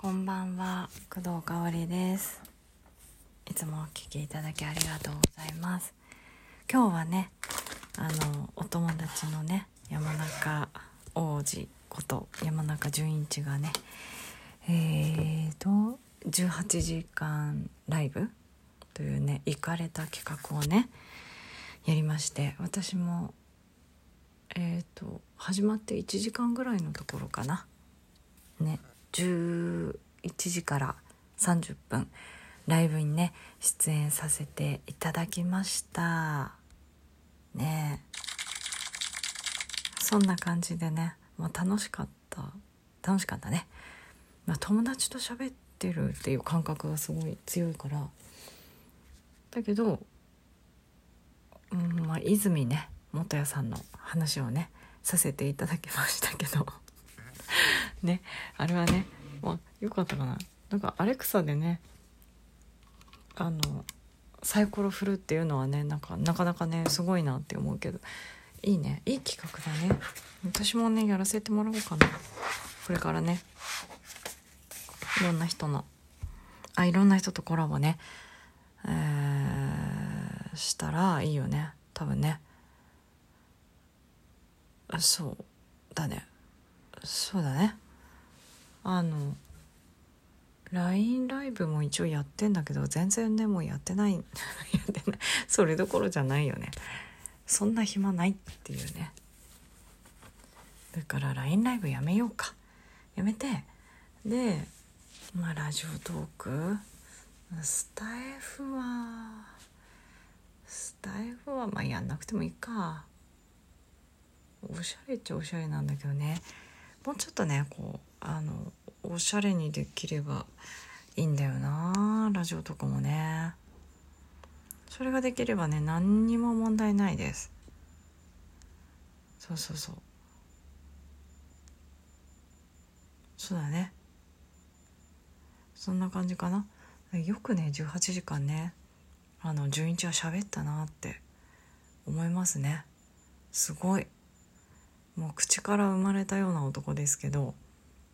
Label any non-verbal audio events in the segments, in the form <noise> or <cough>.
こんばんは。工藤香織です。いつもお聞きいただきありがとうございます。今日はねあのお友達のね山中王子こと山中純一がねえーと18時間ライブ？というね行かれた企画をねやりまして私もえーと始まって1時間ぐらいのところかな。ね。11時から30分ライブにね出演させていただきました。ねそんな感じでね、まあ、楽しかった。楽しかったね、まあ、友達と喋ってるっていう感覚がすごい強いから。だけど、うんまあ、泉ね元谷さんの話をねさせていただきましたけど。ねあれはね、まあ、よかったかな。なんかアレクサでねあのサイコロ振るっていうのはねなんかなかなかねすごいなって思うけどいいね。いい企画だね。私もねやらせてもらおうかな。これからね。いろんな人のあいろんな人とコラボね。えー、したらいいよね。多分ね。そうだね。そうだね。あの LINE ライブも一応やってんだけど全然ねもうやってない。<laughs> やってない。それどころじゃないよね。そんな暇ないっていうね。だから LINE ライブやめようか。やめて。でまあラジオトーク。スタイフはスタイフはまあやんなくてもいいか。おしゃれっちゃおしゃれなんだけどね。もうちょっとねこうあのおしゃれにできればいいんだよなラジオとかもね。それができればね何にも問題ないです。そうそうそう。そうだね。そんな感じかな。よくね18時間ねあの純一は喋ったなって思いますね。すごい。もう口から生まれたような男ですけど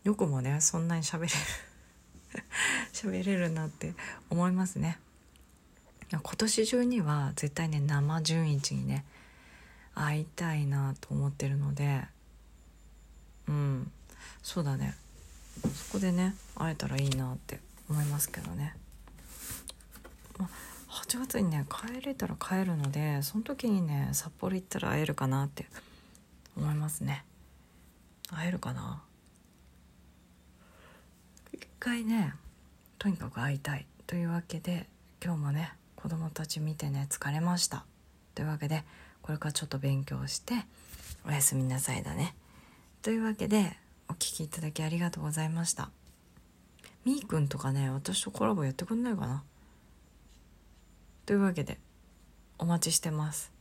よくもねそんなに喋れる <laughs> 喋れるなって思いますね。今年中には絶対ね生純一にね会いたいなと思ってるのでうんそうだね。そこでね会えたらいいなって思いますけどね、ま8月にね帰れたら帰るのでその時にね札幌行ったら会えるかなって思いますね。会えるかな？回ねとにかく会いたいというわけで今日もね子供たち見てね疲れました。というわけでこれからちょっと勉強しておやすみなさいだね。というわけでお聴きいただきありがとうございました。みーくんとかね私とコラボやってくんないかな。というわけでお待ちしてます。